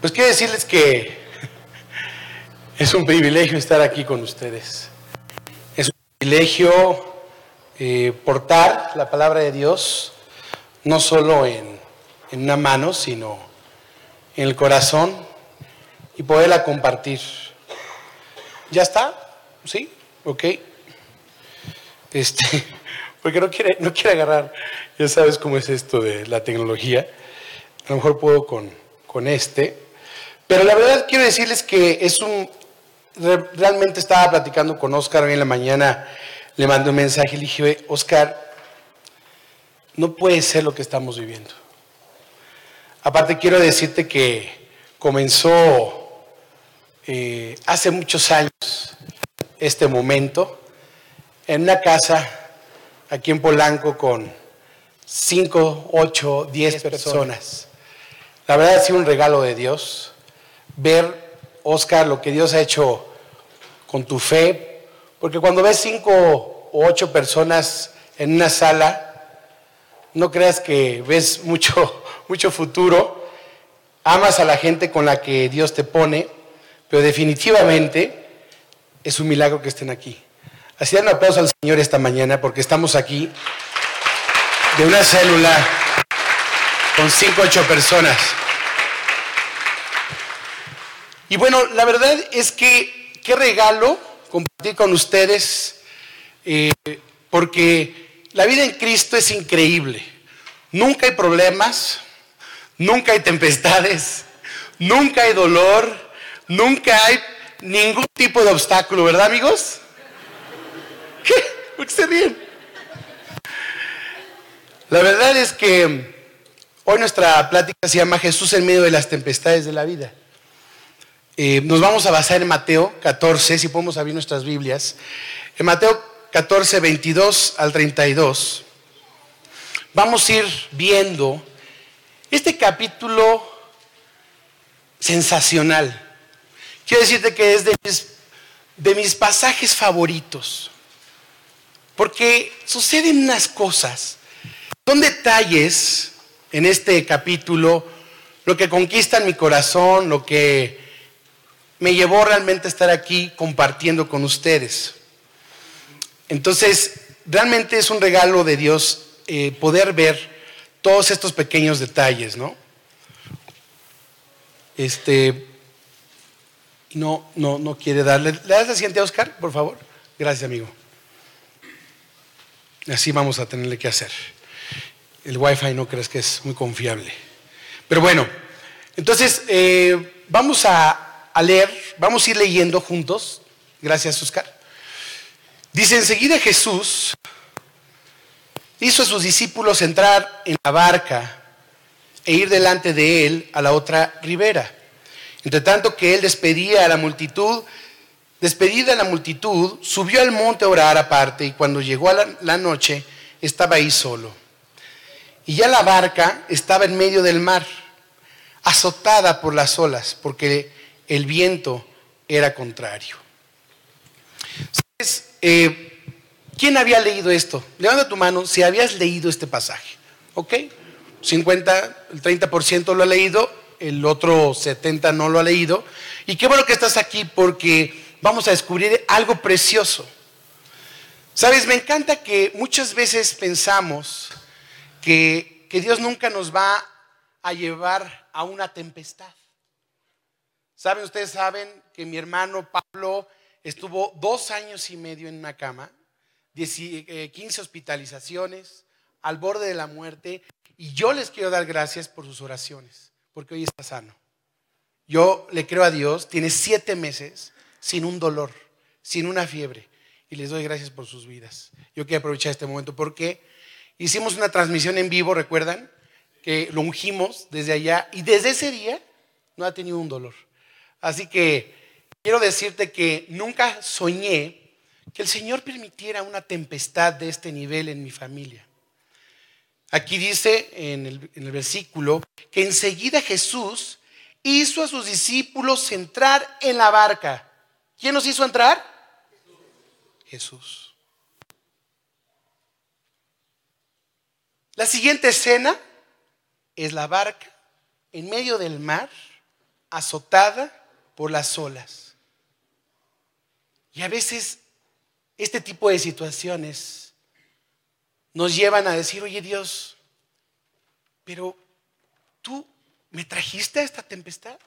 Pues quiero decirles que es un privilegio estar aquí con ustedes. Es un privilegio eh, portar la palabra de Dios, no solo en, en una mano, sino en el corazón y poderla compartir. ¿Ya está? ¿Sí? ¿Ok? Este, porque no quiere, no quiere agarrar, ya sabes cómo es esto de la tecnología. A lo mejor puedo con, con este. Pero la verdad quiero decirles que es un... Realmente estaba platicando con Oscar hoy en la mañana, le mandé un mensaje y le dije, Oscar, no puede ser lo que estamos viviendo. Aparte quiero decirte que comenzó eh, hace muchos años este momento en una casa aquí en Polanco con 5, 8, 10 personas. La verdad ha sido un regalo de Dios ver, Oscar, lo que Dios ha hecho con tu fe, porque cuando ves cinco o ocho personas en una sala, no creas que ves mucho, mucho futuro, amas a la gente con la que Dios te pone, pero definitivamente es un milagro que estén aquí. Así dan un aplauso al Señor esta mañana porque estamos aquí de una célula con cinco o ocho personas. Y bueno, la verdad es que qué regalo compartir con ustedes, eh, porque la vida en Cristo es increíble. Nunca hay problemas, nunca hay tempestades, nunca hay dolor, nunca hay ningún tipo de obstáculo, ¿verdad amigos? ¿Qué? ¿Por qué se ríen? La verdad es que hoy nuestra plática se llama Jesús en medio de las tempestades de la vida. Eh, nos vamos a basar en Mateo 14, si podemos abrir nuestras Biblias. En Mateo 14, 22 al 32, vamos a ir viendo este capítulo sensacional. Quiero decirte que es de mis, de mis pasajes favoritos, porque suceden unas cosas, son detalles en este capítulo, lo que conquistan mi corazón, lo que me llevó realmente a estar aquí compartiendo con ustedes. Entonces, realmente es un regalo de Dios eh, poder ver todos estos pequeños detalles, ¿no? Este, no, no, no quiere darle. ¿Le das la siguiente, Oscar, por favor? Gracias, amigo. Así vamos a tenerle que hacer. El Wi-Fi no crees que es muy confiable. Pero bueno, entonces eh, vamos a a leer, vamos a ir leyendo juntos. Gracias, Oscar. Dice, enseguida Jesús hizo a sus discípulos entrar en la barca e ir delante de él a la otra ribera. Entre tanto que él despedía a la multitud, despedida a la multitud, subió al monte a orar aparte y cuando llegó a la, la noche estaba ahí solo. Y ya la barca estaba en medio del mar, azotada por las olas, porque el viento era contrario. Eh, ¿Quién había leído esto? Levanta tu mano si habías leído este pasaje. ¿Ok? 50, el 30% lo ha leído, el otro 70% no lo ha leído. Y qué bueno que estás aquí porque vamos a descubrir algo precioso. Sabes, me encanta que muchas veces pensamos que, que Dios nunca nos va a llevar a una tempestad. Saben, ustedes saben que mi hermano Pablo estuvo dos años y medio en una cama, 15 eh, hospitalizaciones, al borde de la muerte, y yo les quiero dar gracias por sus oraciones, porque hoy está sano. Yo le creo a Dios, tiene siete meses sin un dolor, sin una fiebre, y les doy gracias por sus vidas. Yo quiero aprovechar este momento porque hicimos una transmisión en vivo, recuerdan, que lo ungimos desde allá, y desde ese día no ha tenido un dolor. Así que quiero decirte que nunca soñé que el Señor permitiera una tempestad de este nivel en mi familia. Aquí dice en el, versículo que enseguida Jesús hizo a sus discípulos entrar en la barca. ¿Quién nos hizo entrar? Jesús. La siguiente escena es la barca en medio del mar azotada por las olas. Y a veces este tipo de situaciones nos llevan a decir, oye Dios, pero tú me trajiste a esta tempestad.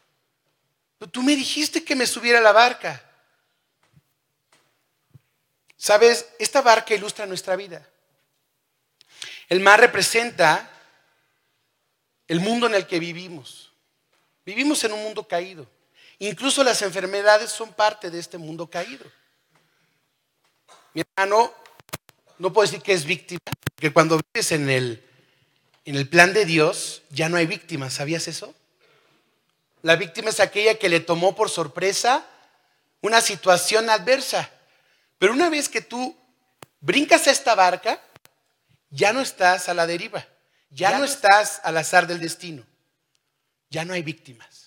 Tú me dijiste que me subiera a la barca. Sabes, esta barca ilustra nuestra vida. El mar representa el mundo en el que vivimos. Vivimos en un mundo caído. Incluso las enfermedades son parte de este mundo caído. Mi hermano, no puedo decir que es víctima, porque cuando vives en el, en el plan de Dios, ya no hay víctimas. ¿Sabías eso? La víctima es aquella que le tomó por sorpresa una situación adversa. Pero una vez que tú brincas a esta barca, ya no estás a la deriva, ya, no estás al azar del destino, ya no hay víctimas.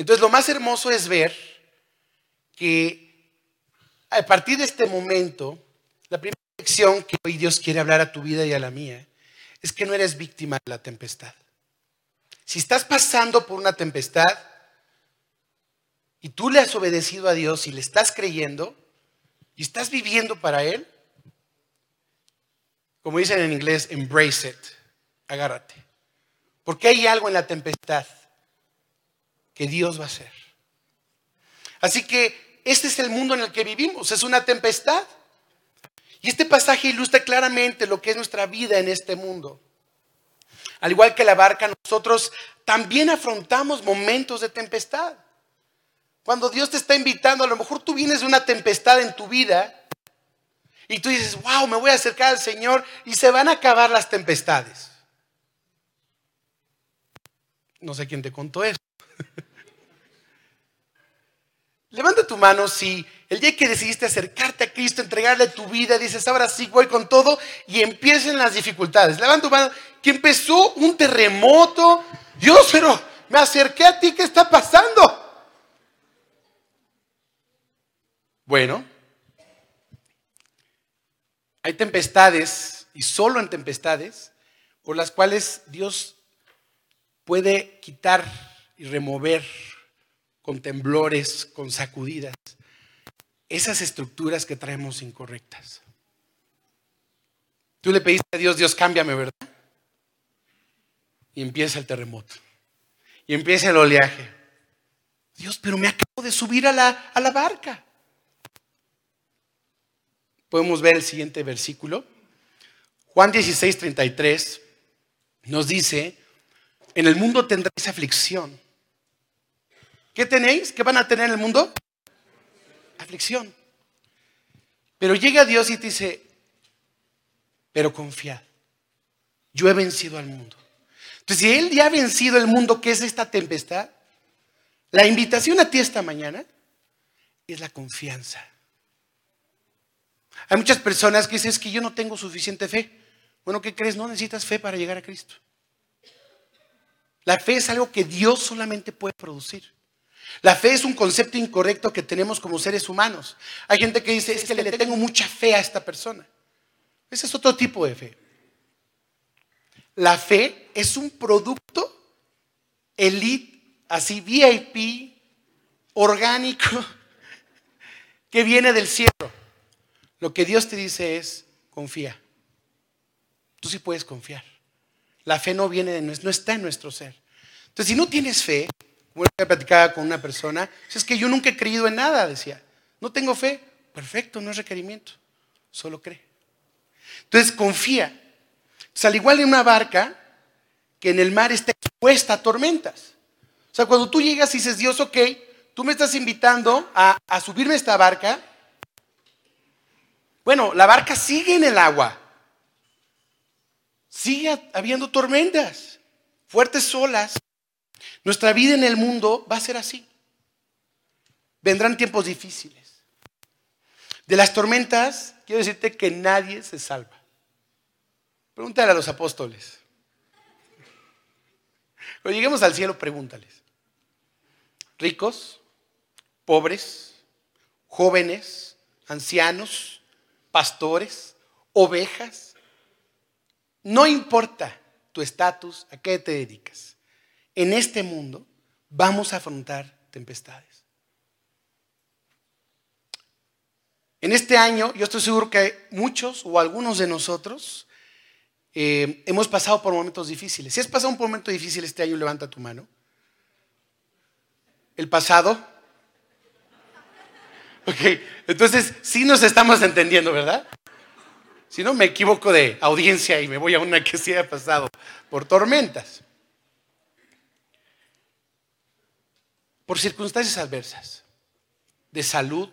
Entonces lo más hermoso es ver que a partir de este momento, la primera lección que hoy Dios quiere hablar a tu vida y a la mía es que no eres víctima de la tempestad. Si estás pasando por una tempestad y tú le has obedecido a Dios y le estás creyendo y estás viviendo para Él, como dicen en inglés, embrace it, agárrate. Porque hay algo en la tempestad que Dios va a hacer. Así que este es el mundo en el que vivimos, es una tempestad. Y este pasaje ilustra claramente lo que es nuestra vida en este mundo. Al igual que la barca, nosotros también afrontamos momentos de tempestad. Cuando Dios te está invitando, a lo mejor tú vienes de una tempestad en tu vida y tú dices, wow, me voy a acercar al Señor y se van a acabar las tempestades. No sé quién te contó eso. Levanta tu mano si el día que decidiste acercarte a Cristo, entregarle tu vida, dices, ahora sí voy con todo y empiecen las dificultades. Levanta tu mano que empezó un terremoto. Dios, pero me acerqué a ti, ¿qué está pasando? Bueno, hay tempestades, y solo en tempestades, por las cuales Dios puede quitar y remover con temblores, con sacudidas, esas estructuras que traemos incorrectas. Tú le pediste a Dios, Dios, cámbiame, ¿verdad? Y empieza el terremoto. Y empieza el oleaje. Dios, pero me acabo de subir a la, a la barca. Podemos ver el siguiente versículo. Juan 16, 33 nos dice, en el mundo tendréis aflicción. ¿Qué tenéis? ¿Qué van a tener en el mundo? Aflicción. Pero llega Dios y te dice, pero confiad, yo he vencido al mundo. Entonces, si Él ya ha vencido el mundo, que es esta tempestad, la invitación a ti esta mañana es la confianza. Hay muchas personas que dicen, es que yo no tengo suficiente fe. Bueno, ¿qué crees? No necesitas fe para llegar a Cristo. La fe es algo que Dios solamente puede producir. La fe es un concepto incorrecto que tenemos como seres humanos. Hay gente que dice, es que le tengo mucha fe a esta persona. Ese es otro tipo de fe. La fe es un producto elite, así VIP, orgánico, que viene del cielo. Lo que Dios te dice es, confía. Tú sí puedes confiar. La fe no viene de no está en nuestro ser. Entonces, si no tienes fe, como yo platicaba con una persona, es que yo nunca he creído en nada, decía. No tengo fe. Perfecto, no es requerimiento. Solo cree. Entonces confía. al igual de una barca que en el mar está expuesta a tormentas. O sea, cuando tú llegas y dices, Dios, ok, tú me estás invitando a, a subirme a esta barca. Bueno, la barca sigue en el agua. Sigue habiendo tormentas, fuertes olas. Nuestra vida en el mundo va a ser así. Vendrán tiempos difíciles. De las tormentas, quiero decirte que nadie se salva. Pregúntale a los apóstoles. Cuando lleguemos al cielo, pregúntales. Ricos, pobres, jóvenes, ancianos, pastores, ovejas. No importa tu estatus, a qué te dedicas en este mundo vamos a afrontar tempestades. En este año, yo estoy seguro que muchos o algunos de nosotros eh, hemos pasado por momentos difíciles. Si has pasado un momento difícil este año, levanta tu mano. ¿El pasado? Ok, entonces sí nos estamos entendiendo, ¿verdad? Si no, me equivoco de audiencia y me voy a una que sí ha pasado por tormentas. Por circunstancias adversas, de salud.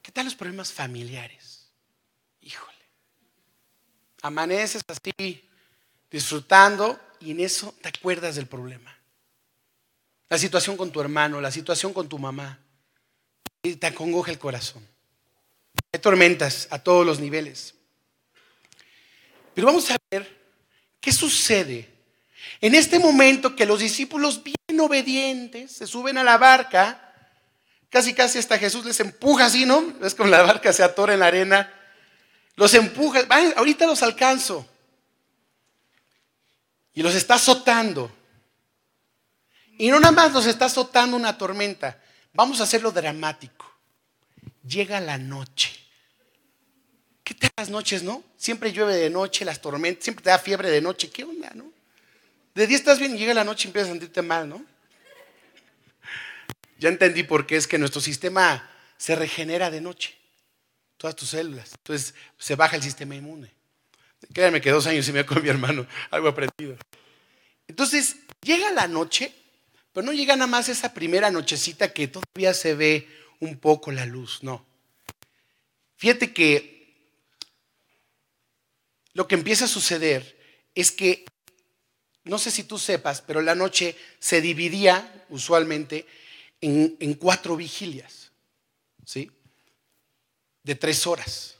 ¿Qué tal los problemas familiares? Híjole. Amaneces así, disfrutando y en eso te acuerdas del problema. La situación con tu hermano, la situación con tu mamá. Y te acongoja el corazón. Hay tormentas a todos los niveles. Pero vamos a ver qué sucede en este momento que los discípulos bien obedientes se suben a la barca, casi casi hasta Jesús les empuja así, ¿no? Es como la barca se atora en la arena, los empuja, ahorita los alcanzo. Y los está azotando. Y no nada más los está azotando una tormenta, vamos a hacerlo dramático. Llega la noche. ¿Qué tal las noches, no? Siempre llueve de noche, las tormentas, siempre te da fiebre de noche. ¿Qué onda, no? De día estás bien y llega la noche y empiezas a sentirte mal, ¿no? Ya entendí por qué es que nuestro sistema se regenera de noche. Todas tus células. Entonces se baja el sistema inmune. Créanme que dos años y me con mi hermano, algo aprendido. Entonces llega la noche, pero no llega nada más esa primera nochecita que todavía se ve un poco la luz, no. Fíjate que lo que empieza a suceder es que, no sé si tú sepas, pero la noche se dividía usualmente en, cuatro vigilias, ¿sí? De tres horas,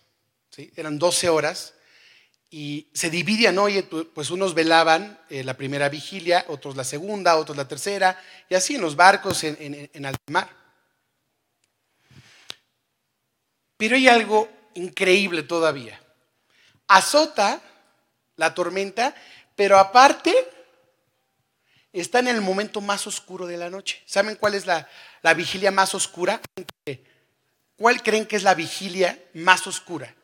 ¿sí? Eran doce horas y se dividían, oye, pues unos velaban eh, la primera vigilia, otros la segunda, otros la tercera, y así en los barcos en, en, en alta mar. Pero hay algo increíble todavía azota la tormenta, pero aparte está en el momento más oscuro de la noche. ¿Saben cuál es la, vigilia más oscura? ¿Cuál creen que es la vigilia más oscura?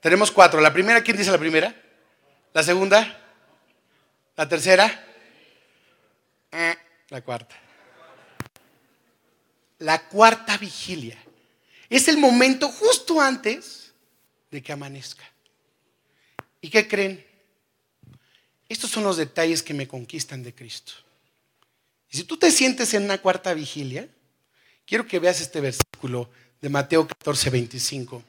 Tenemos cuatro. La primera, ¿quién dice la primera? La segunda. La tercera. Eh, la cuarta. La cuarta vigilia. Es el momento justo antes de que amanezca. ¿Y qué creen? Estos son los detalles que me conquistan de Cristo. Y si tú te sientes en una cuarta vigilia, quiero que veas este versículo de Mateo 14, 25.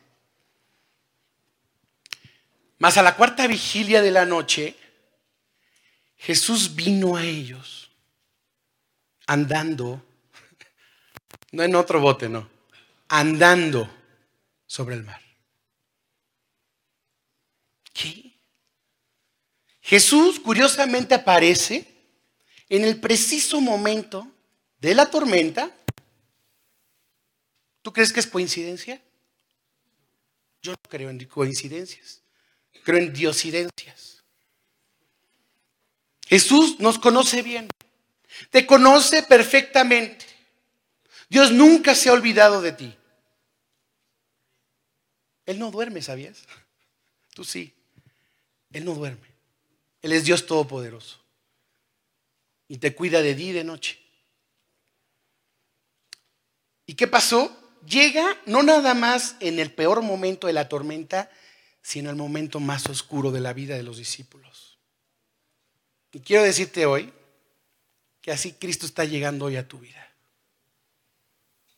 Mas a la cuarta vigilia de la noche, Jesús vino a ellos andando, no en otro bote, no, andando sobre el mar. ¿Qué? Jesús curiosamente aparece en el preciso momento de la tormenta. ¿Tú crees que es coincidencia? Yo no creo en coincidencias, creo en diosidencias. Jesús nos conoce bien, te conoce perfectamente. Dios nunca se ha olvidado de ti. Él no duerme, ¿sabías? Tú sí. Él no duerme. Él es Dios Todopoderoso. Y te cuida de día y de noche. ¿Y qué pasó? Llega no nada más en el peor momento de la tormenta, sino el momento más oscuro de la vida de los discípulos. Y quiero decirte hoy que así Cristo está llegando hoy a tu vida.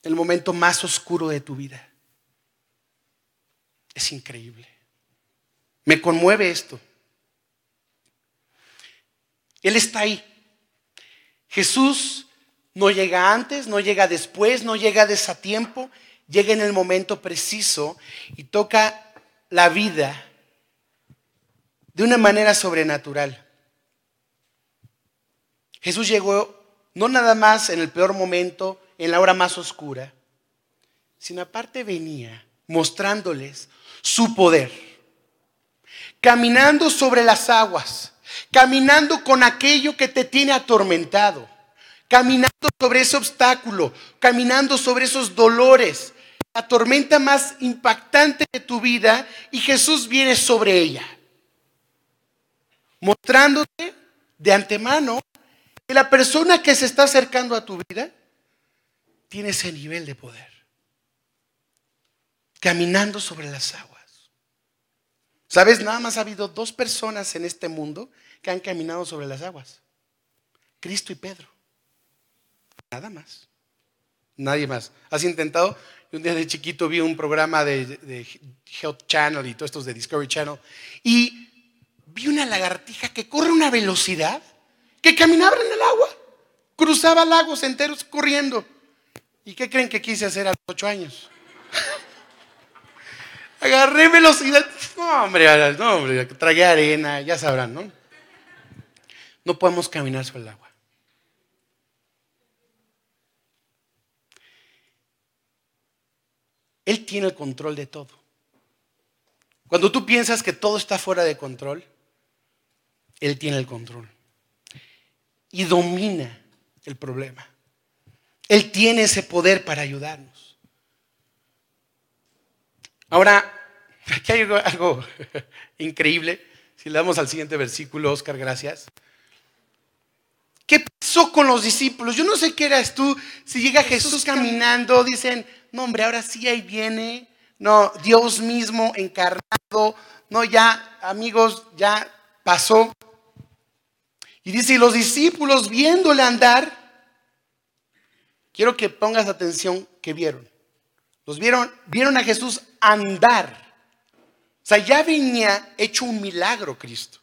El momento más oscuro de tu vida. Es increíble. Me conmueve esto. Él está ahí. Jesús no llega antes, no llega después, no llega desatiempo, llega en el momento preciso y toca la vida de una manera sobrenatural. Jesús llegó no nada más en el peor momento, en la hora más oscura, sino aparte venía mostrándoles su poder caminando sobre las aguas, caminando con aquello que te tiene atormentado, caminando sobre ese obstáculo, caminando sobre esos dolores, la tormenta más impactante de tu vida y Jesús viene sobre ella, mostrándote de antemano que la persona que se está acercando a tu vida tiene ese nivel de poder, caminando sobre las aguas. ¿Sabes? Nada más ha habido dos personas en este mundo que han caminado sobre las aguas. Cristo y Pedro. Nada más. Nadie más. ¿Has intentado? un día de chiquito vi un programa de, Health Channel y todos estos de Discovery Channel y vi una lagartija que corre a una velocidad que caminaba en el agua. Cruzaba lagos enteros corriendo. ¿Y qué creen que quise hacer a los ocho años? Agarré velocidad. No, hombre, no, hombre, tragué arena, ya sabrán, ¿no? No podemos caminar sobre el agua. Él tiene el control de todo. Cuando tú piensas que todo está fuera de control, Él tiene el control. Y domina el problema. Él tiene ese poder para ayudarnos. Ahora, aquí hay algo increíble. Si le damos al siguiente versículo, Oscar, gracias. ¿Qué pasó con los discípulos? Yo no sé qué eras tú. Si llega Jesús caminando, dicen, no hombre, ahora sí ahí viene. No, Dios mismo encarnado. No, ya, amigos, ya pasó. Y dice, y los discípulos viéndole andar, quiero que pongas atención que vieron. Los vieron, vieron a Jesús andar. O sea, ya venía hecho un milagro Cristo.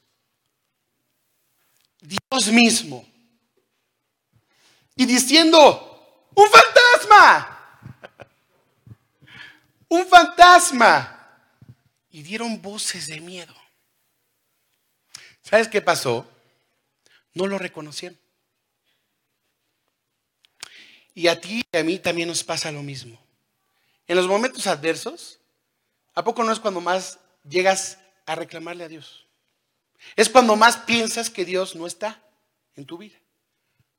Dios mismo y diciendo, un fantasma, un fantasma. Y dieron voces de miedo. ¿Sabes qué pasó? No lo reconocieron. Y a ti y a mí también nos pasa lo mismo. En los momentos adversos, ¿a poco no es cuando más llegas a reclamarle a Dios? Es cuando más piensas que Dios no está en tu vida.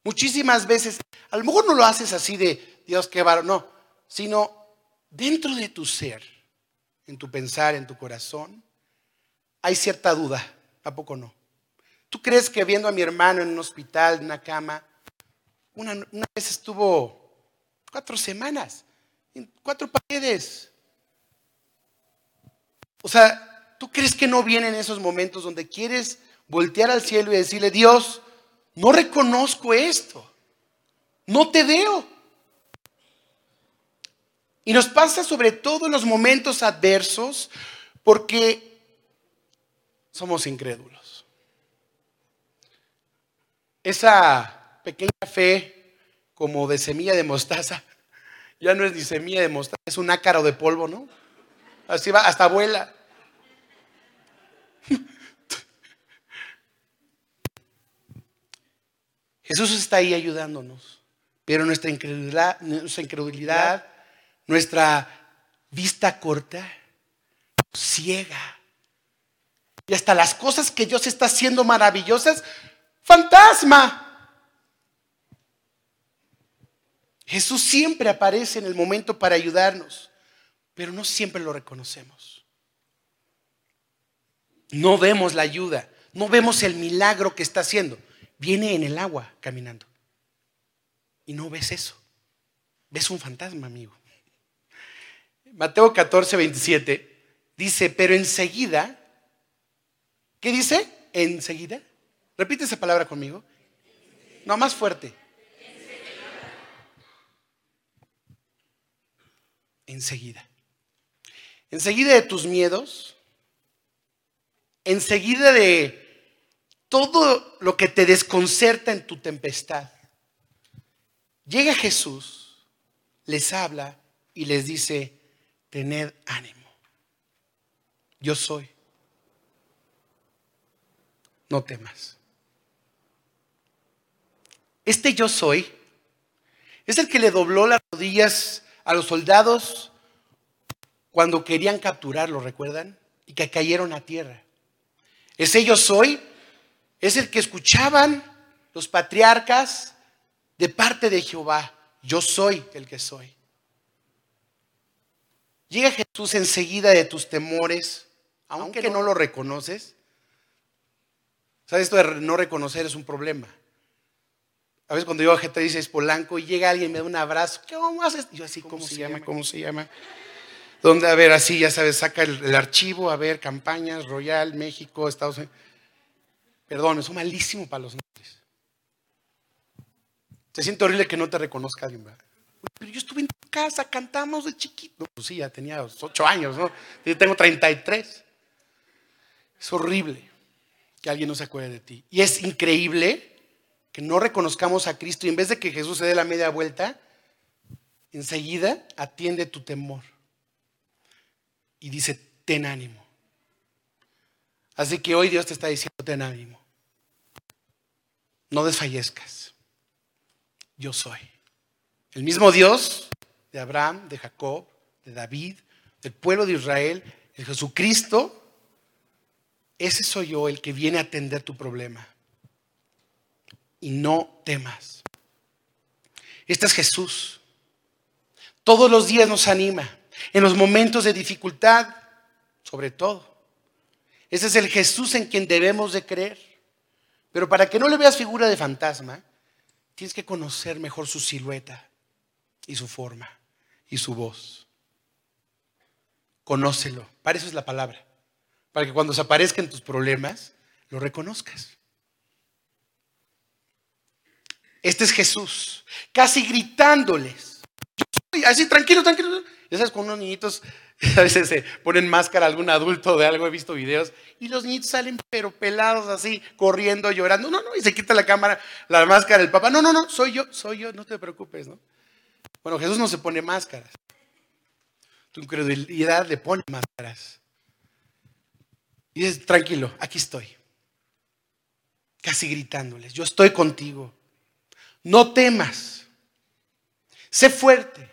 Muchísimas veces, a lo mejor no lo haces así de Dios qué varón, no, sino dentro de tu ser, en tu pensar, en tu corazón, hay cierta duda, ¿a poco no? ¿Tú crees que viendo a mi hermano en un hospital, en una cama, una, una vez estuvo cuatro semanas, en cuatro paredes? O sea, ¿tú crees que no vienen esos momentos donde quieres voltear al cielo y decirle, Dios, no reconozco esto, no te veo. Y nos pasa sobre todo en los momentos adversos porque somos incrédulos. Esa pequeña fe como de semilla de mostaza, ya no es ni de mostaza, es un ácaro de polvo, ¿no? Así va, hasta vuela. Jesús está ahí ayudándonos, pero nuestra incredulidad, nuestra, incredulidad, nuestra vista corta, ciega. Y hasta las cosas que Dios está haciendo maravillosas, fantasma. Jesús siempre aparece en el momento para ayudarnos, pero no siempre lo reconocemos. No vemos la ayuda, no vemos el milagro que está haciendo viene en el agua caminando. Y no ves eso. Ves un fantasma, amigo. Mateo 14, 27 dice, pero enseguida, ¿qué dice? Enseguida. Repite esa palabra conmigo. No, más fuerte. Enseguida. Enseguida de tus miedos. Enseguida de todo lo que te desconcerta en tu tempestad. Llega Jesús, les habla y les dice, tened ánimo. Yo soy. No temas. Este yo soy es el que le dobló las rodillas a los soldados cuando querían capturarlo, ¿recuerdan? Y que cayeron a tierra. Ese yo soy Es el que escuchaban los patriarcas de parte de Jehová. Yo soy el que soy. Llega Jesús enseguida de tus temores, aunque no lo reconoces. ¿Sabes? Esto de no reconocer es un problema. A veces cuando yo a gente dice es Polanco y llega alguien y me da un abrazo, ¿qué vamos haces? Y yo así, ¿cómo, se, llama? ¿Cómo se llama? Donde, a ver, así, ya sabes, saca el, archivo, a ver, campañas, Royal, México, Estados Unidos. Perdón, eso es malísimo para los nombres. Se siente horrible que no te reconozca alguien, ¿verdad? Pero yo estuve en tu casa, cantamos de chiquito. Pues sí, ya tenía ocho años, ¿no? Yo tengo 33. Es horrible que alguien no se acuerde de ti. Y es increíble que no reconozcamos a Cristo y en vez de que Jesús se dé la media vuelta, enseguida atiende tu temor. Y dice, ten ánimo. Así que hoy Dios te está diciendo, ten ánimo. No desfallezcas. Yo soy. El mismo Dios de Abraham, de Jacob, de David, del pueblo de Israel, el Jesucristo, ese soy yo el que viene a atender tu problema. Y no temas. Este es Jesús. Todos los días nos anima. En los momentos de dificultad, sobre todo. Ese es el Jesús en quien debemos de creer. Pero para que no le veas figura de fantasma, tienes que conocer mejor su silueta y su forma y su voz. Conócelo. Para eso es la palabra para que cuando se aparezcan tus problemas, lo reconozcas. Este es Jesús, casi gritándoles. Yo soy así, tranquilo, tranquilo. Ya sabes, con unos niñitos a veces se ponen máscara algún adulto de algo, he visto videos, y los niñitos salen pero pelados así, corriendo, llorando. No, no, y se quita la cámara, la máscara del papá. No, no, no, soy yo, soy yo, no te preocupes, ¿no? Bueno, Jesús no se pone máscaras. Tu incredulidad le pone máscaras. Y dices, tranquilo, aquí estoy. Casi gritándoles, yo estoy contigo. No temas. Sé fuerte.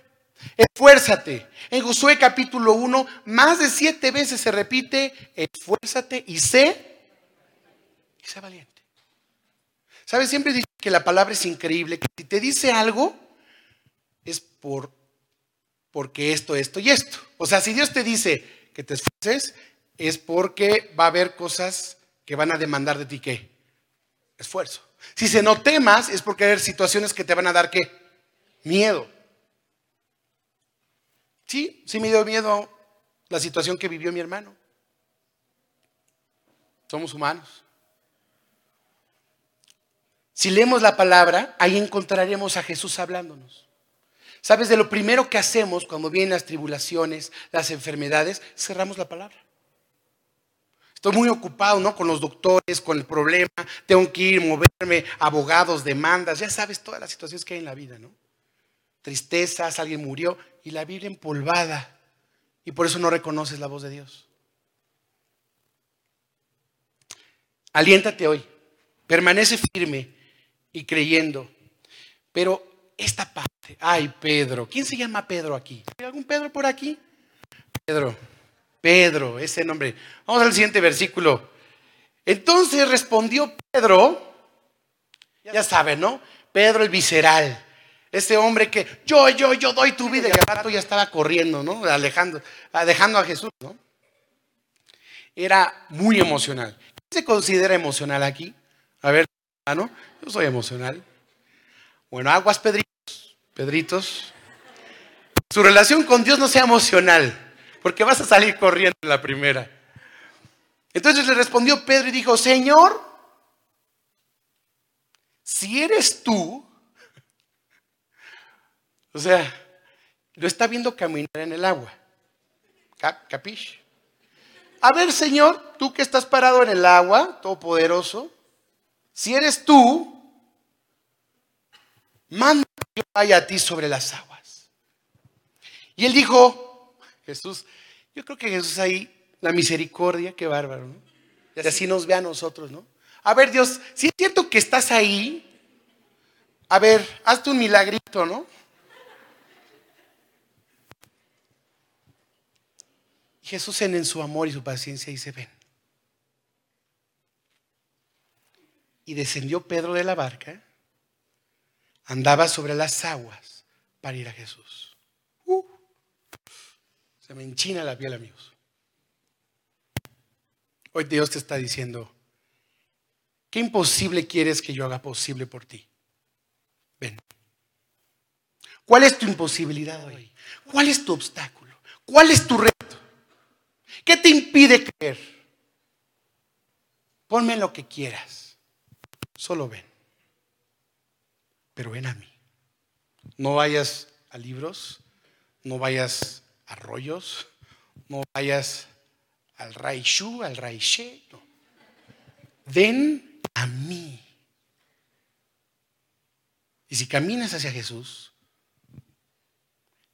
Esfuérzate. En Josué capítulo 1, más de siete veces se repite, esfuérzate y sé, y sé valiente. ¿Sabes? Siempre dice que la palabra es increíble, que si te dice algo, es por, porque esto, esto y esto. O sea, si Dios te dice que te esfuerces, es porque va a haber cosas que van a demandar de ti qué? Esfuerzo. Si se no temas, es porque hay situaciones que te van a dar qué? Miedo. Sí, sí me dio miedo la situación que vivió mi hermano. Somos humanos. Si leemos la palabra, ahí encontraremos a Jesús hablándonos. ¿Sabes? De lo primero que hacemos cuando vienen las tribulaciones, las enfermedades, cerramos la palabra. Estoy muy ocupado, ¿no? Con los doctores, con el problema, tengo que ir, moverme, abogados, demandas, ya sabes todas las situaciones que hay en la vida, ¿no? Tristezas, alguien murió y la Biblia empolvada. Y por eso no reconoces la voz de Dios. Aliéntate hoy, permanece firme y creyendo. Pero esta parte, ay Pedro, ¿quién se llama Pedro aquí? ¿Hay algún Pedro por aquí? Pedro. Pedro, ese nombre. Vamos al siguiente versículo. Entonces respondió Pedro, ya saben, ¿no? Pedro el visceral. Ese hombre que yo, yo, yo doy tu vida. Y al rato ya estaba corriendo, ¿no? Alejando, dejando a Jesús, ¿no? Era muy emocional. ¿Quién se considera emocional aquí? A ver, ¿no? Yo soy emocional. Bueno, aguas, Pedritos. Pedritos. Su relación con Dios no sea emocional porque vas a salir corriendo en la primera. Entonces le respondió Pedro y dijo, Señor, si eres tú, o sea, lo está viendo caminar en el agua. ¿Capish? A ver, Señor, tú que estás parado en el agua, todopoderoso, si eres tú, manda que yo vaya a ti sobre las aguas. Y él dijo, Jesús, yo creo que Jesús ahí, la misericordia, qué bárbaro, ¿no? Y así nos ve a nosotros, ¿no? A ver, Dios, si es cierto que estás ahí, a ver, hazte un milagrito, ¿no? Jesús en, en su amor y su paciencia dice, ven. y descendió Pedro de la barca, andaba sobre las aguas para ir a Jesús. Uh, se me enchina la piel, amigos. Hoy Dios te está diciendo, ¿qué imposible quieres que yo haga posible por ti? Ven. ¿Cuál es tu imposibilidad hoy? ¿Cuál es tu obstáculo? ¿Cuál es tu reto? ¿Qué te impide creer? Ponme lo que quieras. Solo ven. Pero ven a mí. No vayas a libros, no vayas a rollos, no vayas al Raishu, al Raishe. No. A mí. Y si caminas hacia Jesús,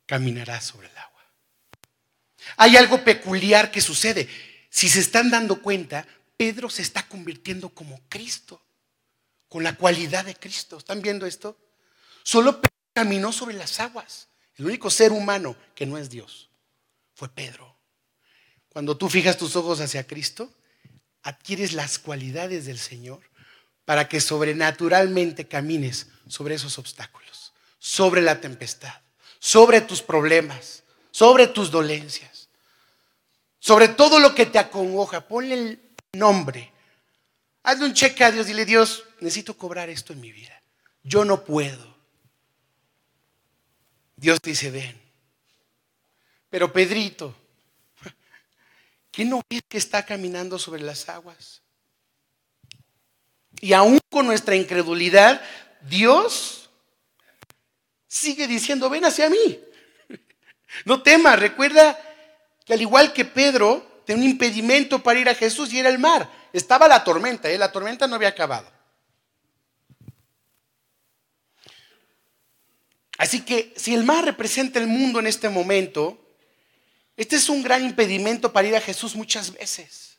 caminarás sobre el agua. Hay algo peculiar que sucede. Si se están dando cuenta, Pedro se está convirtiendo como Cristo, con la cualidad de Cristo. ¿Están viendo esto? Solo Pedro caminó sobre las aguas. El único ser humano que no es Dios fue Pedro. Cuando tú fijas tus ojos hacia Cristo, adquieres las cualidades del Señor para que sobrenaturalmente camines sobre esos obstáculos, sobre la tempestad, sobre tus problemas, sobre tus dolencias, sobre todo lo que te acongoja. Ponle el nombre. Hazle un cheque a Dios. Dile, Dios, necesito cobrar esto en mi vida. Yo no puedo. Dios dice, ven. Pero Pedrito, ¿qué no ves que está caminando sobre las aguas? Y aún con nuestra incredulidad, Dios sigue diciendo, ven hacia mí. No temas, recuerda que al igual que Pedro, tenía un impedimento para ir a Jesús y era el mar. Estaba la tormenta, ¿eh? la tormenta no había acabado. Así que si el mar representa el mundo en este momento, este es un gran impedimento para ir a Jesús muchas veces.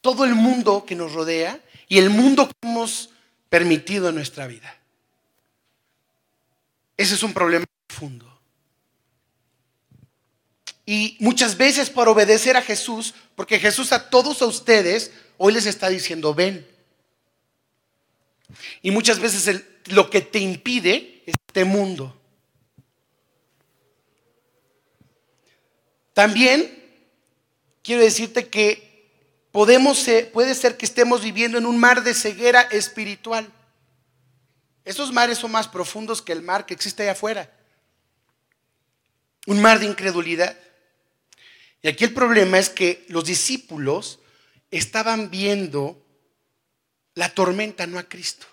Todo el mundo que nos rodea y el mundo que hemos permitido en nuestra vida. Ese es un problema profundo. Y muchas veces por obedecer a Jesús, porque Jesús a todos a ustedes hoy les está diciendo, ven. Y muchas veces lo que te impide es este mundo. También quiero decirte que podemos puede ser que estemos viviendo en un mar de ceguera espiritual. Esos mares son más profundos que el mar que existe allá afuera. Un mar de incredulidad. Y aquí el problema es que los discípulos estaban viendo la tormenta, no a Cristo.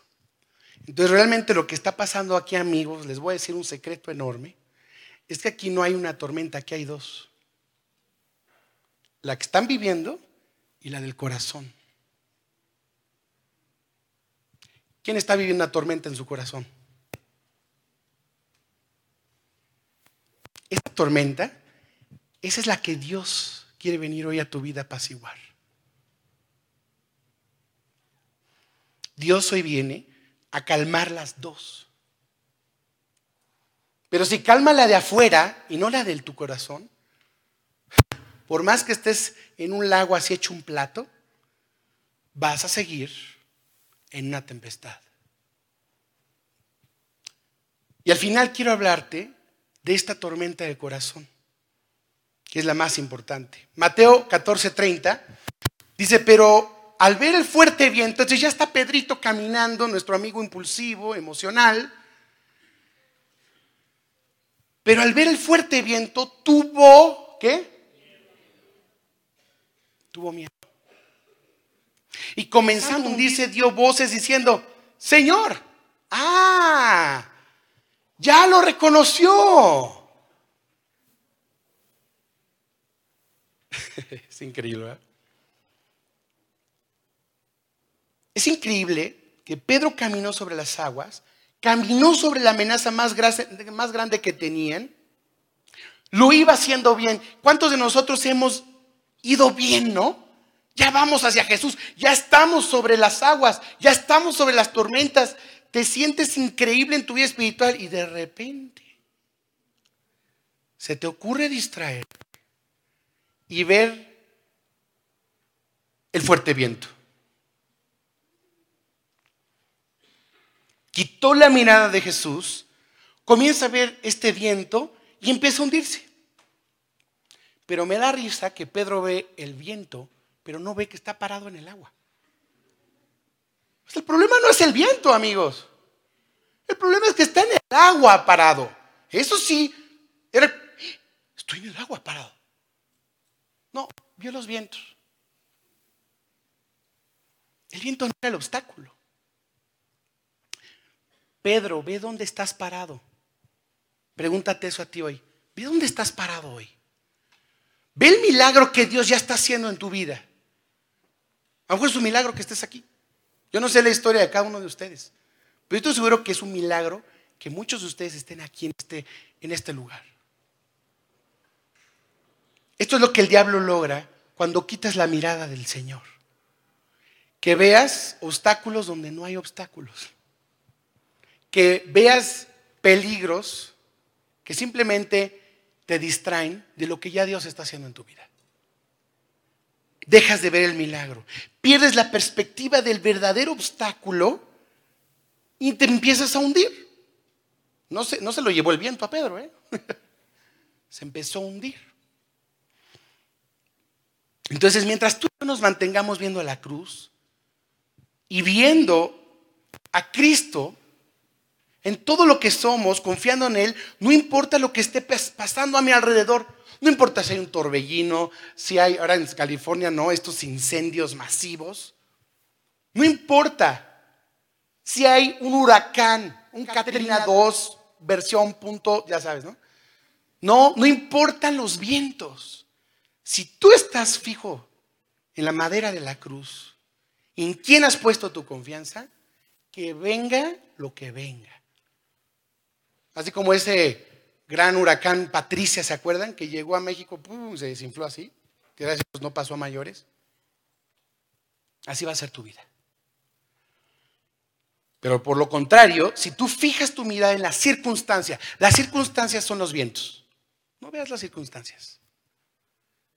Entonces realmente lo que está pasando aquí, amigos, les voy a decir un secreto enorme, es que aquí no hay una tormenta, aquí hay dos. La que están viviendo y la del corazón. ¿Quién está viviendo una tormenta en su corazón? Esta tormenta esa es la que Dios quiere venir hoy a tu vida a apaciguar. Dios hoy viene a calmar las dos. Pero si calma la de afuera y no la del tu corazón, por más que estés en un lago así hecho un plato, vas a seguir en una tempestad. Y al final quiero hablarte de esta tormenta del corazón que es la más importante. Mateo 14:30 dice, pero al ver el fuerte viento, entonces ya está Pedrito caminando, nuestro amigo impulsivo, emocional, pero al ver el fuerte viento tuvo, ¿qué? Tuvo miedo. Y comenzando a hundirse dio voces diciendo, Señor, ah, ya lo reconoció. es increíble. Es increíble que Pedro caminó sobre las aguas, caminó sobre la amenaza más, grande que tenían, lo iba haciendo bien. ¿Cuántos de nosotros hemos ido bien, no? Ya vamos hacia Jesús, ya estamos sobre las aguas, ya estamos sobre las tormentas, te sientes increíble en tu vida espiritual y de repente se te ocurre distraer y ver el fuerte viento. Quitó la mirada de Jesús, comienza a ver este viento y empieza a hundirse. Pero me da risa que Pedro ve el viento, pero no ve que está parado en el agua. Pues el problema no es el viento, amigos. El problema es que está en el agua parado. Eso sí, era, estoy en el agua parado. No, vio los vientos. El viento no era el obstáculo. Pedro, ve dónde estás parado. Pregúntate eso a ti hoy. Ve dónde estás parado hoy. Ve el milagro que Dios ya está haciendo en tu vida. A lo mejor es un milagro que estés aquí. Yo no sé la historia de cada uno de ustedes, pero estoy seguro que es un milagro que muchos de ustedes estén aquí en este, en este lugar. Esto es lo que el diablo logra cuando quitas la mirada del Señor. Que veas obstáculos donde no hay obstáculos. Que veas peligros que simplemente te distraen de lo que ya Dios está haciendo en tu vida. Dejas de ver el milagro. Pierdes la perspectiva del verdadero obstáculo y te empiezas a hundir. No se, no se lo llevó el viento a Pedro, ¿eh? se empezó a hundir. Entonces, mientras tú nos mantengamos viendo la cruz y viendo a Cristo en todo lo que somos, confiando en Él, no importa lo que esté pasando a mi alrededor, no importa si hay un torbellino, si hay, ahora en California, no, estos incendios masivos, no importa si hay un huracán, un Katrina 2, versión punto, ya sabes, ¿no? No, no importan los vientos. Si tú estás fijo en la madera de la cruz, ¿en quién has puesto tu confianza? Que venga lo que venga. Así como ese gran huracán Patricia, ¿se acuerdan? Que llegó a México, se desinfló así. Que gracias no pasó a mayores. Así va a ser tu vida. Pero por lo contrario, si tú fijas tu mirada en las circunstancias, las circunstancias son los vientos. No veas las circunstancias.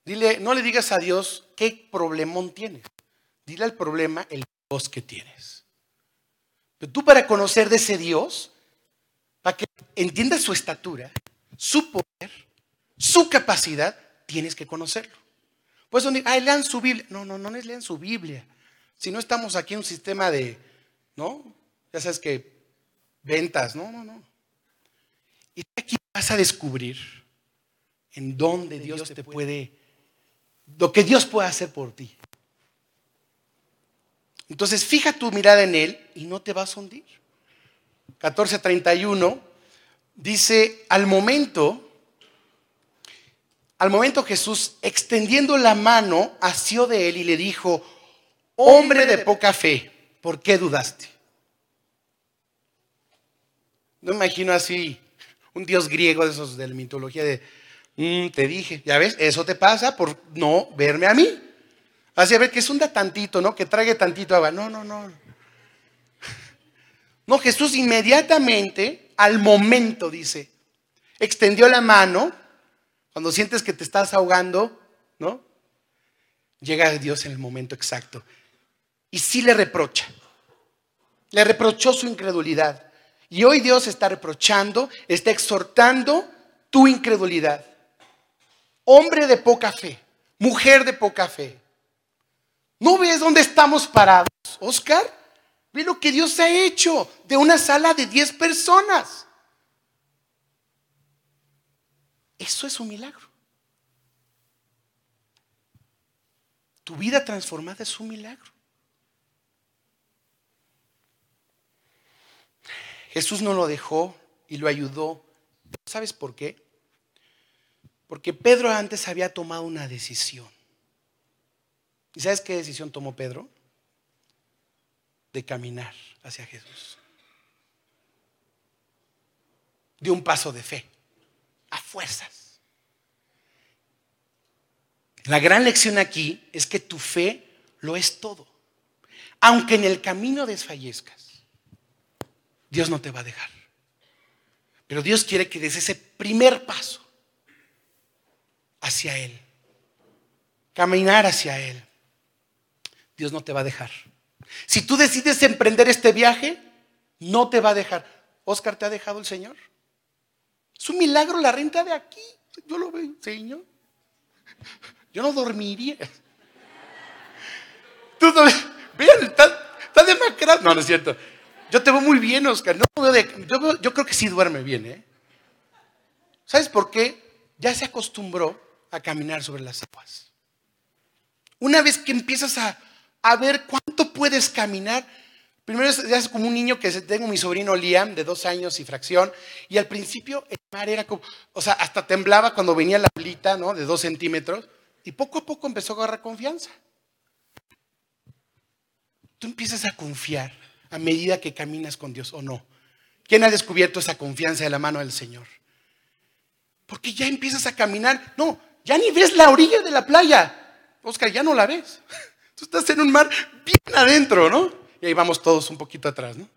Dile, no le digas a Dios qué problemón tienes. Dile al problema el Dios que tienes. Pero tú para conocer de ese Dios, para que entiendas su estatura, su poder, su capacidad, tienes que conocerlo. Pues eso, ah, lean su Biblia. No, no, no es lean su Biblia. Si no estamos aquí en un sistema de, ¿no? Ya sabes que ventas, no, no, no. Y aquí vas a descubrir en dónde Dios te puede lo que Dios puede hacer por ti. Entonces, fija tu mirada en Él y no te vas a hundir. 14:31 dice, al momento, al momento Jesús, extendiendo la mano, asió de él y le dijo, hombre de poca fe, ¿por qué dudaste? No imagino así un dios griego de esos de la mitología de Mm, te dije, ya ves, eso te pasa por no verme a mí. Así a ver que es un tantito, ¿no? Que trague tantito agua. No, no, no. No, Jesús inmediatamente, al momento, dice, extendió la mano, cuando sientes que te estás ahogando, ¿no? Llega Dios en el momento exacto. Y sí le reprocha. Le reprochó su incredulidad. Y hoy Dios está reprochando, está exhortando tu incredulidad. Hombre de poca fe, mujer de poca fe. ¿No ves dónde estamos parados, Oscar? Ve lo que Dios ha hecho de una sala de 10 personas. Eso es un milagro. Tu vida transformada es un milagro. Jesús no lo dejó y lo ayudó. ¿Sabes por qué? Porque Pedro antes había tomado una decisión. ¿Y sabes qué decisión tomó Pedro? De caminar hacia Jesús. De un paso de fe, a fuerzas. La gran lección aquí es que tu fe lo es todo. Aunque en el camino desfallezcas, Dios no te va a dejar. Pero Dios quiere que des ese primer paso hacia Él. Caminar hacia Él. Dios no te va a dejar. Si tú decides emprender este viaje, No te va a dejar. Oscar, ¿te ha dejado el Señor? Es un milagro la renta de aquí. Yo lo veo, Señor. Yo no dormiría. Tú no, vean, está, está demacrado. No, no es cierto. Yo te veo muy bien, Oscar. No, yo, yo creo que sí duerme bien, ¿eh? ¿Sabes por qué? Ya se acostumbró a caminar sobre las aguas. Una vez que empiezas a, a ver cuánto puedes caminar, primero ya es como un niño que tengo mi sobrino Liam, de dos años y fracción, y al principio el mar era como, o sea, hasta temblaba cuando venía la bolita, ¿no? De dos centímetros, y poco a poco empezó a agarrar confianza. Tú empiezas a confiar a medida que caminas con Dios o no. ¿Quién ha descubierto esa confianza de la mano del Señor? Porque ya empiezas a caminar. No, ya ni ves la orilla de la playa. Oscar, ya no la ves. Tú estás en un mar bien adentro, ¿no? Y ahí vamos todos un poquito atrás, ¿no?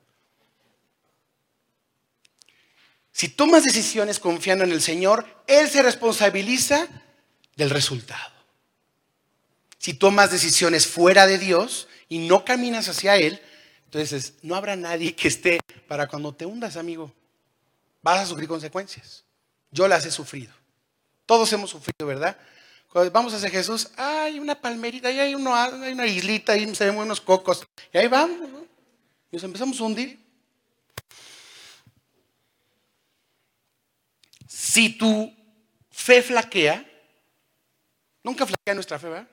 Si tomas decisiones confiando en el Señor, Él se responsabiliza del resultado. Si tomas decisiones fuera de Dios y no caminas hacia Él, entonces no habrá nadie que esté para cuando te hundas, amigo. Vas a sufrir consecuencias. Yo las he sufrido. Todos hemos sufrido, ¿verdad? Cuando vamos hacia Jesús, hay una palmerita, ahí hay, hay una islita, ahí se ven unos cocos. Y ahí vamos. Y nos empezamos a hundir. Si tu fe flaquea, nunca flaquea nuestra fe, ¿verdad?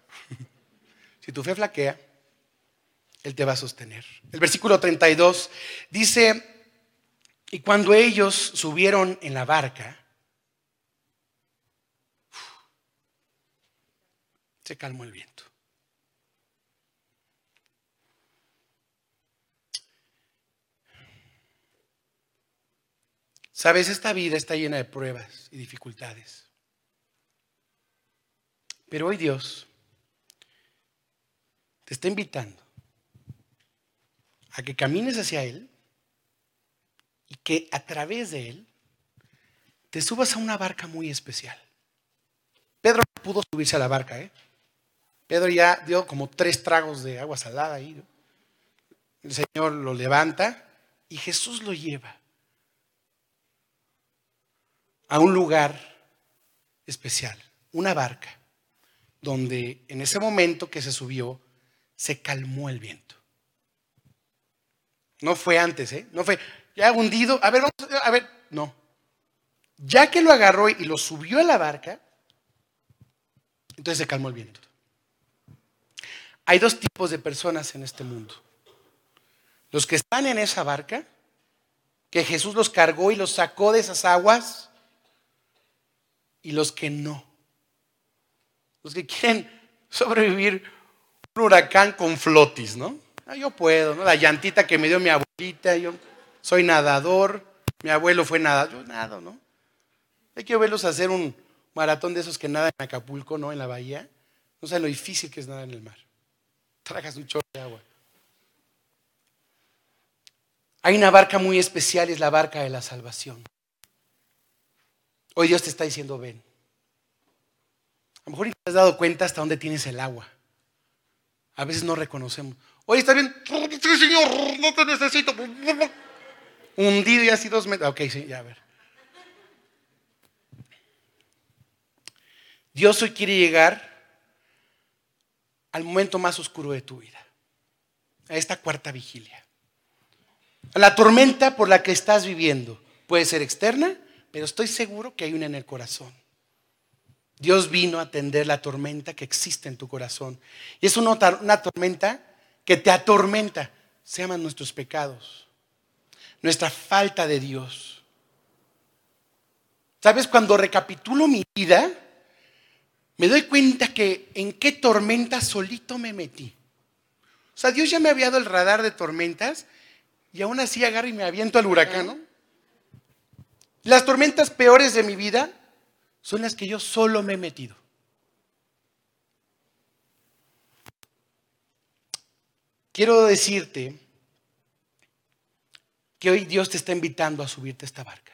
si tu fe flaquea, Él te va a sostener. El versículo 32 dice, y cuando ellos subieron en la barca, se calmó el viento. Sabes, esta vida está llena de pruebas y dificultades. Pero hoy Dios te está invitando a que camines hacia Él y que a través de Él te subas a una barca muy especial. Pedro pudo subirse a la barca, ¿eh? Pedro ya dio como tres tragos de agua salada ahí. El Señor lo levanta y Jesús lo lleva a un lugar especial, una barca, donde en ese momento que se subió se calmó el viento. No fue antes, ¿eh? No fue ya hundido. A ver, vamos a ver. No. Ya que lo agarró y lo subió a la barca, entonces se calmó el viento. Hay dos tipos de personas en este mundo. Los que están en esa barca, que Jesús los cargó y los sacó de esas aguas, y los que no. Los que quieren sobrevivir un huracán con flotis, ¿no? Ah, yo puedo, ¿no? La llantita que me dio mi abuelita, yo soy nadador, mi abuelo fue nadador, yo nado, ¿no? Hay que verlos hacer un maratón de esos que nadan en Acapulco, ¿no? En la bahía. No saben lo difícil que es nadar en el mar tragas un chorro de agua. Hay una barca muy especial, es la barca de la salvación. Hoy Dios te está diciendo, ven. A lo mejor ni te has dado cuenta hasta dónde tienes el agua. A veces no reconocemos. Oye, está bien. Sí, Señor, no te necesito. Hundido y así dos metros. Ok, sí, ya a ver. Dios hoy quiere llegar al momento más oscuro de tu vida, a esta cuarta vigilia. La tormenta por la que estás viviendo puede ser externa, pero estoy seguro que hay una en el corazón. Dios vino a atender la tormenta que existe en tu corazón. Y es una, una tormenta que te atormenta. Se llaman nuestros pecados, nuestra falta de Dios. ¿Sabes? Cuando recapitulo mi vida, me doy cuenta que en qué tormenta solito me metí. O sea, Dios ya me había dado el radar de tormentas y aún así agarro y me aviento al huracán. Las tormentas peores de mi vida son las que yo solo me he metido. Quiero decirte que hoy Dios te está invitando a subirte a esta barca.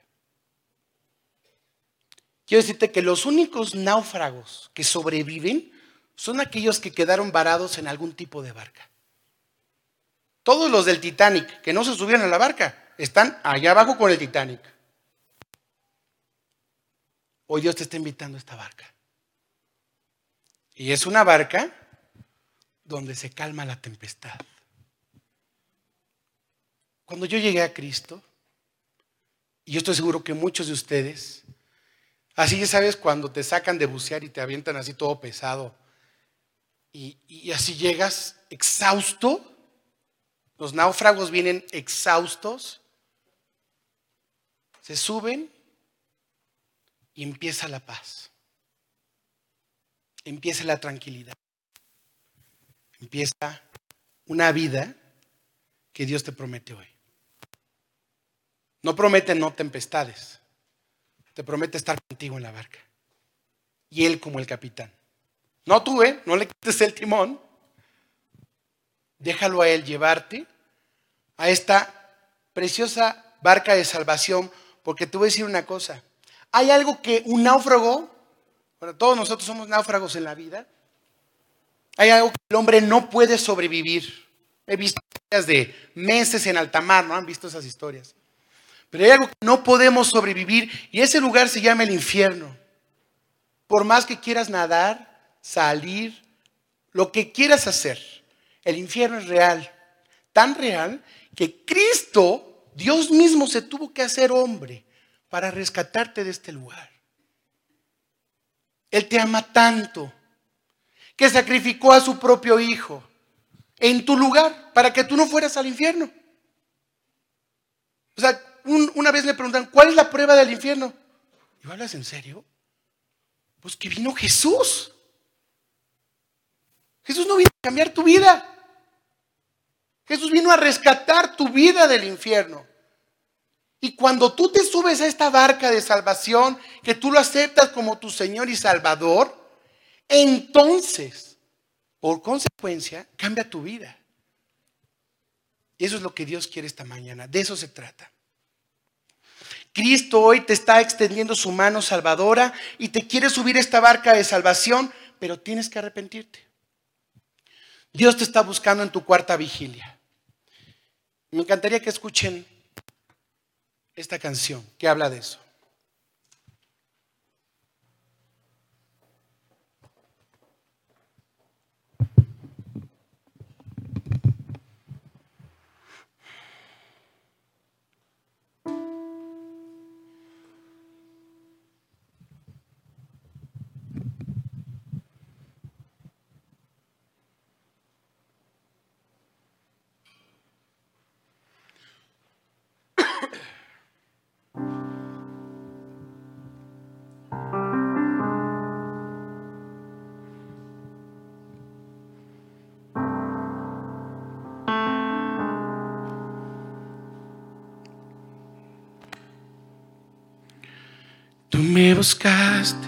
Quiero decirte que los únicos náufragos que sobreviven son aquellos que quedaron varados en algún tipo de barca. Todos los del Titanic que no se subieron a la barca están allá abajo con el Titanic. Hoy Dios te está invitando a esta barca. Y es una barca donde se calma la tempestad. Cuando yo llegué a Cristo, y yo estoy seguro que muchos de ustedes, así ya sabes, cuando te sacan de bucear y te avientan así todo pesado, y, y así llegas exhausto, los náufragos vienen exhaustos, se suben y empieza la paz, empieza la tranquilidad, empieza una vida que Dios te promete hoy. No promete no tempestades, te promete estar contigo en la barca. Y Él como el capitán. No tú, ¿eh? No le quites el timón. Déjalo a Él llevarte a esta preciosa barca de salvación, porque te voy a decir una cosa. Hay algo que un náufrago, bueno, todos nosotros somos náufragos en la vida, hay algo que el hombre no puede sobrevivir. He visto historias de meses en alta mar, ¿no? Han visto esas historias. Pero hay algo que no podemos sobrevivir y ese lugar se llama el infierno. Por más que quieras nadar, salir, lo que quieras hacer, el infierno es real. Tan real que Cristo, Dios mismo, se tuvo que hacer hombre para rescatarte de este lugar. Él te ama tanto que sacrificó a su propio hijo en tu lugar para que tú no fueras al infierno. O sea, una vez le preguntan, ¿cuál es la prueba del infierno? ¿Y hablas en serio? Pues que vino Jesús. Jesús no vino a cambiar tu vida. Jesús vino a rescatar tu vida del infierno. Y cuando tú te subes a esta barca de salvación, que tú lo aceptas como tu Señor y Salvador, entonces, por consecuencia, cambia tu vida. Y eso es lo que Dios quiere esta mañana. De eso se trata. Cristo hoy te está extendiendo su mano salvadora y te quiere subir esta barca de salvación, pero tienes que arrepentirte. Dios te está buscando en tu cuarta vigilia. Me encantaría que escuchen esta canción que habla de eso. Buscaste.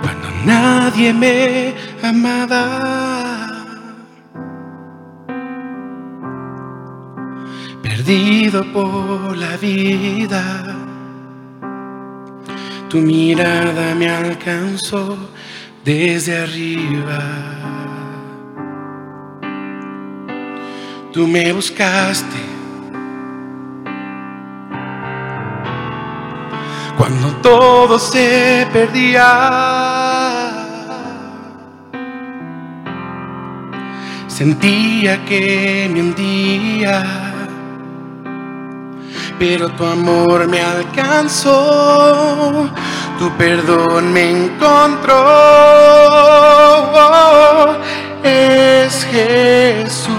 Cuando nadie me amaba. Perdido por la vida. Tu mirada me alcanzó desde arriba. Tú me buscaste cuando todo se perdía. Sentía que me hundía, pero tu amor me alcanzó, tu perdón me encontró. Es Jesús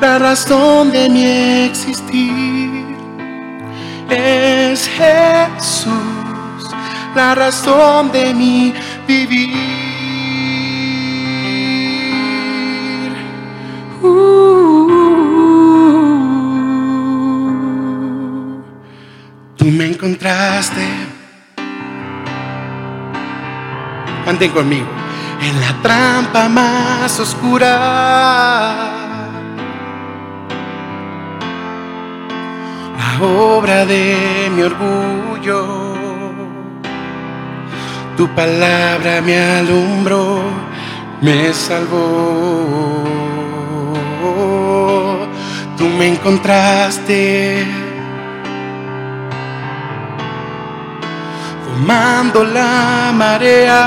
la razón de mi existir es Jesús, la razón de mi vivir. Uh, tú me encontraste. Canten conmigo. En la trampa más oscura obra de mi orgullo. Tu palabra me alumbró, me salvó. tú me encontraste. Tomando la marea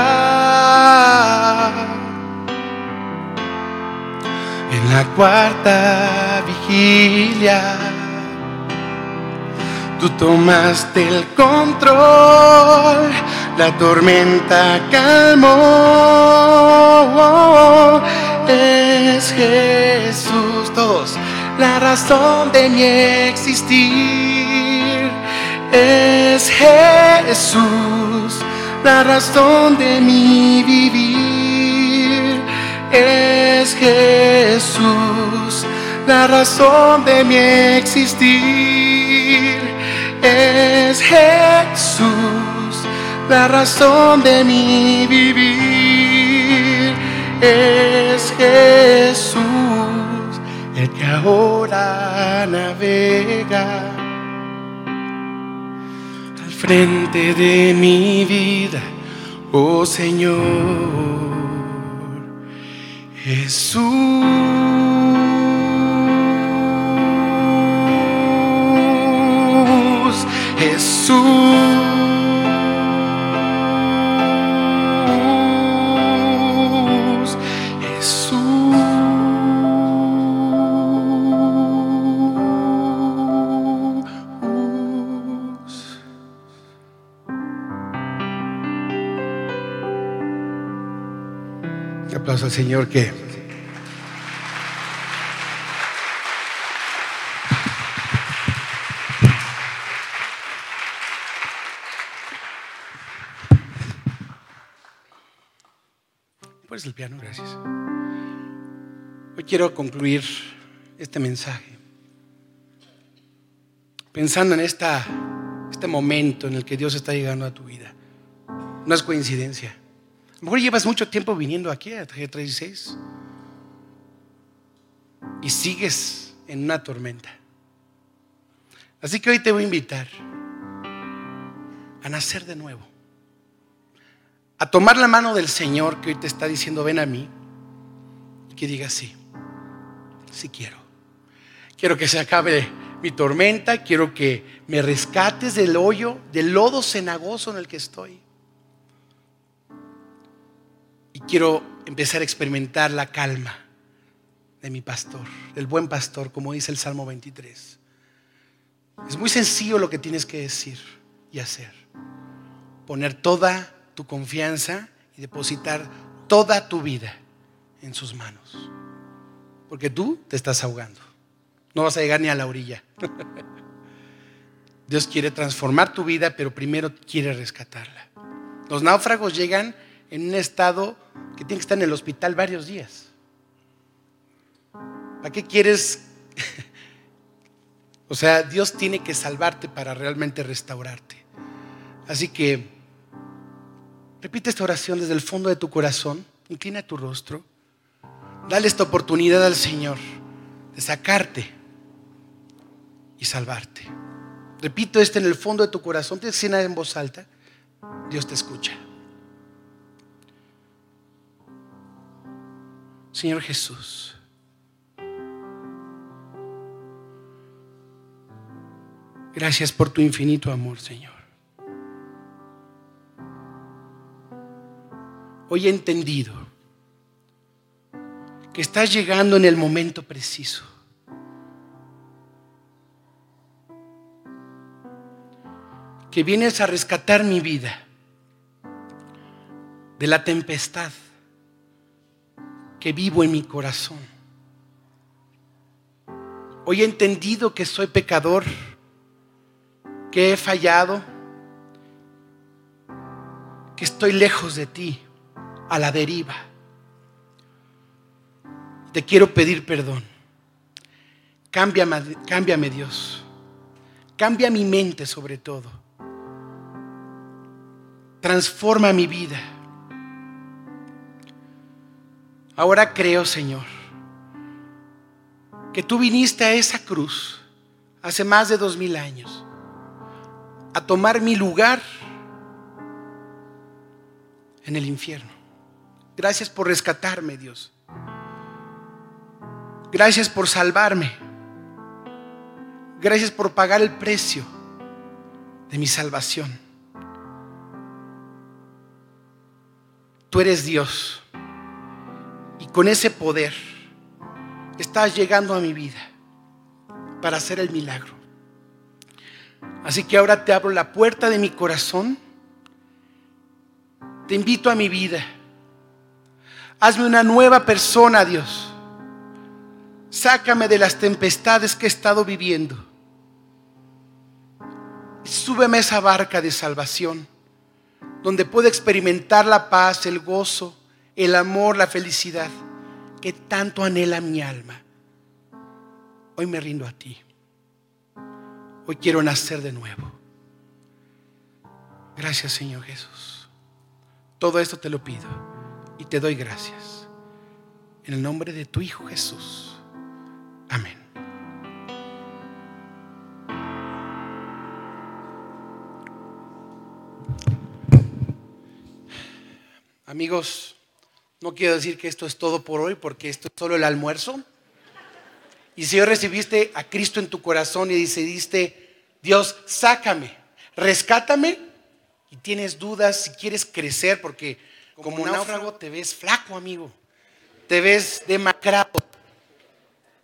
en la cuarta vigilia Tú tomaste el control, la tormenta calmó. Es Jesús, todos, la razón de mi existir. Es Jesús, la razón de mi vivir. Es Jesús, la razón de mi existir es Jesús, la razón de mi vivir. Es Jesús, el que ahora navega al frente de mi vida, oh Señor. Jesús. Jesús. Jesús. Aplauso al Señor que el piano, gracias. Hoy quiero concluir este mensaje pensando en esta, este momento en el que Dios está llegando a tu vida. No es coincidencia. A lo mejor llevas mucho tiempo viniendo aquí a G36 y sigues en una tormenta. Así que hoy te voy a invitar a nacer de nuevo a tomar la mano del Señor que hoy te está diciendo, ven a mí, y que diga sí, sí quiero. Quiero que se acabe mi tormenta, quiero que me rescates del hoyo, del lodo cenagoso en el que estoy. Y quiero empezar a experimentar la calma de mi pastor, del buen pastor, como dice el Salmo 23. Es muy sencillo lo que tienes que decir y hacer. Poner toda tu confianza y depositar toda tu vida en sus manos. Porque tú te estás ahogando. No vas a llegar ni a la orilla. Dios quiere transformar tu vida, pero primero quiere rescatarla. Los náufragos llegan en un estado que tiene que estar en el hospital varios días. ¿Para qué quieres? o sea, Dios tiene que salvarte para realmente restaurarte. Así que Repite esta oración desde el fondo de tu corazón. Inclina tu rostro. Dale esta oportunidad al Señor de sacarte y salvarte. Repito esto en el fondo de tu corazón. Te decir en voz alta. Dios te escucha. Señor Jesús. Gracias por tu infinito amor, Señor. Hoy he entendido que estás llegando en el momento preciso. Que vienes a rescatar mi vida de la tempestad que vivo en mi corazón. Hoy he entendido que soy pecador, que he fallado, que estoy lejos de ti a la deriva. Te quiero pedir perdón. Cámbiame, Dios. Cambia mi mente sobre todo. Transforma mi vida. Ahora creo, Señor, que tú viniste a esa cruz hace más de dos mil años a tomar mi lugar en el infierno. Gracias por rescatarme, Dios. Gracias por salvarme. Gracias por pagar el precio de mi salvación. Tú eres Dios. Y con ese poder estás llegando a mi vida para hacer el milagro. Así que ahora te abro la puerta de mi corazón. Te invito a mi vida. Hazme una nueva persona, Dios. Sácame de las tempestades que he estado viviendo. Súbeme a esa barca de salvación, donde puedo experimentar la paz, el gozo, el amor, la felicidad que tanto anhela mi alma. Hoy me rindo a ti. Hoy quiero nacer de nuevo. Gracias Señor Jesús. Todo esto te lo pido y te doy gracias. En el nombre de tu Hijo Jesús. Amén. Amigos, no quiero decir que esto es todo por hoy porque esto es solo el almuerzo. Y si hoy recibiste a Cristo en tu corazón y decidiste, Dios, sácame, rescátame, y tienes dudas si quieres crecer, porque como, un náufrago te ves flaco, amigo, te ves demacrado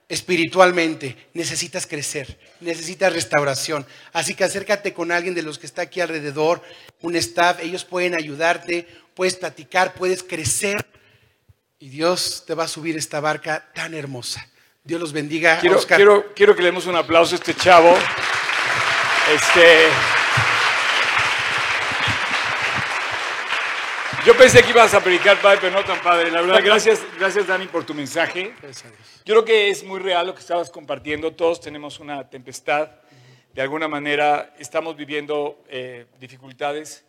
espiritualmente, necesitas crecer, necesitas restauración. Así que acércate con alguien de los que está aquí alrededor, un staff, ellos pueden ayudarte, puedes platicar, puedes crecer y Dios te va a subir esta barca tan hermosa. Dios los bendiga. Quiero, quiero, quiero que le demos un aplauso a este chavo. Este, yo pensé que ibas a predicar, padre, pero no tan padre. La verdad, gracias, gracias Dani por tu mensaje. Yo creo que es muy real lo que estabas compartiendo. Todos tenemos una tempestad. De alguna manera estamos viviendo eh, dificultades.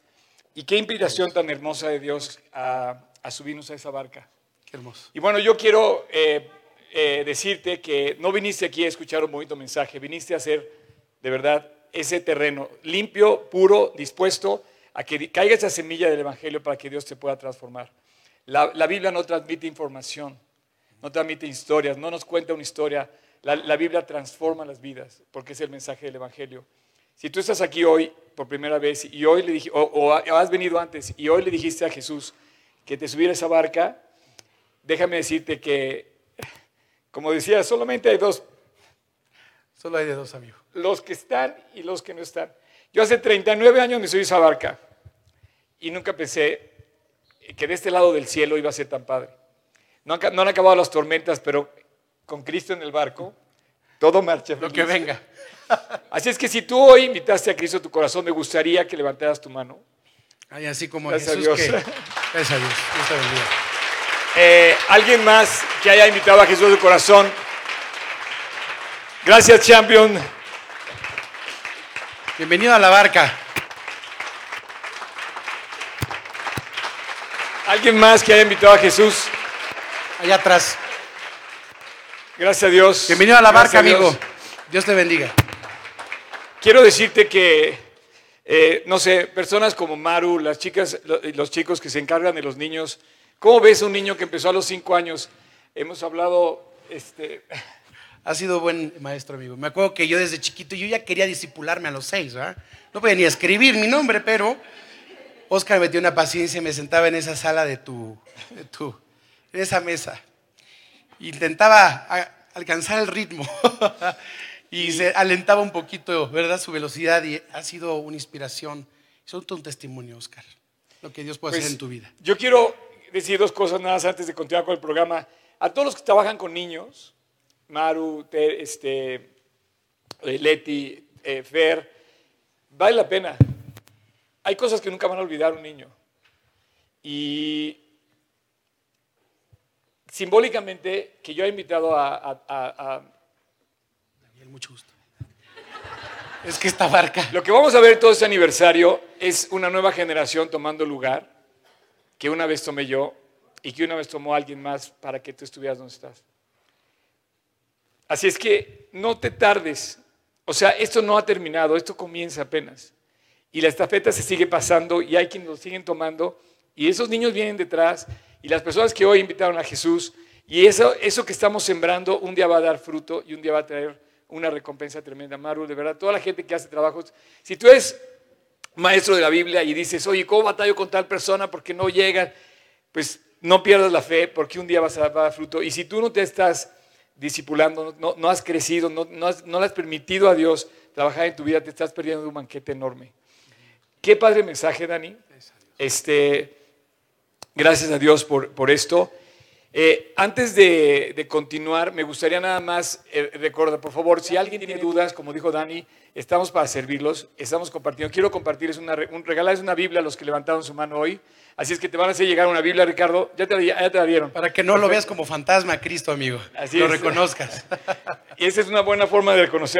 Y qué inspiración tan hermosa de Dios a, a subirnos a esa barca. Y bueno, yo quiero eh, eh, decirte que no viniste aquí a escuchar un bonito mensaje, viniste a hacer de verdad ese terreno limpio, puro, dispuesto a que caiga esa semilla del Evangelio para que Dios te pueda transformar. La, Biblia no transmite información, no transmite historias, no nos cuenta una historia. La, Biblia transforma las vidas porque es el mensaje del Evangelio. Si tú estás aquí hoy por primera vez y hoy le dije, o, has venido antes y hoy le dijiste a Jesús que te subiera esa barca, déjame decirte que, como decía, solamente hay dos. Solo hay de dos, amigos. Los que están y los que no están. Yo hace 39 años me subí a esa barca y nunca pensé que de este lado del cielo iba a ser tan padre. No han, no han acabado las tormentas, pero con Cristo en el barco, todo marcha. Lo que venga. Así es que si tú hoy invitaste a Cristo a tu corazón, me gustaría que levantaras tu mano. Ay, así como Gracias Jesús a Dios. Gracias a Dios. Dios eh, ¿Alguien más que haya invitado a Jesús a su corazón? Gracias, champion. Bienvenido a la barca. ¿Alguien más que haya invitado a Jesús? Allá atrás. Gracias a Dios. Bienvenido a la barca, amigo. Dios te bendiga. Quiero decirte que, eh, no sé, personas como Maru, las chicas, los chicos que se encargan de los niños, ¿Cómo ves un niño que empezó a los cinco años? Hemos hablado, este... Ha sido buen maestro, amigo. Me acuerdo que yo desde chiquito, yo ya quería disipularme a los seis, ¿verdad? No podía ni escribir mi nombre, pero Oscar me dio una paciencia y me sentaba en esa sala de tu, de tu en esa mesa. Intentaba alcanzar el ritmo y se alentaba un poquito, ¿verdad? Su velocidad y ha sido una inspiración. Es un testimonio, Oscar, lo que Dios puede hacer pues, en tu vida. Yo quiero decir dos cosas nada más antes de continuar con el programa. A todos los que trabajan con niños, Maru, este, eh, Leti, eh, Fer, vale la pena. Hay cosas que nunca van a olvidar un niño. Y simbólicamente, que yo he invitado a, Daniel, mucho gusto. Es que esta barca. Lo que vamos a ver todo este aniversario es una nueva generación tomando lugar que una vez tomé yo y que una vez tomó alguien más para que tú estuvieras donde estás. Así es que no te tardes. O sea, esto no ha terminado, esto comienza apenas. Y la estafeta se sigue pasando y hay quienes lo siguen tomando y esos niños vienen detrás y las personas que hoy invitaron a Jesús Y eso, eso que estamos sembrando un día va a dar fruto y un día va a traer una recompensa tremenda. Maru, de verdad, toda la gente que hace trabajos, si tú eres maestro de la Biblia y dices, oye, ¿cómo batallo con tal persona porque no llega? Pues no pierdas la fe porque un día vas a dar fruto. Y si tú no te estás discipulando, no, has crecido, no, no, le has permitido a Dios trabajar en tu vida, te estás perdiendo de un banquete enorme. Qué padre mensaje, Dani. Este, gracias a Dios por, por esto. Eh, antes de, continuar, me gustaría nada más eh, recordar, por favor, si alguien tiene dudas, como dijo Dani, estamos para servirlos, estamos compartiendo. Quiero compartirles una, un, regalarles una Biblia a los que levantaron su mano hoy. Así es que te van a hacer llegar una Biblia, Ricardo. Ya te, ya te la dieron. Para que no lo veas como fantasma, Cristo, amigo. Así lo reconozcas. Y esa es una buena forma de reconocer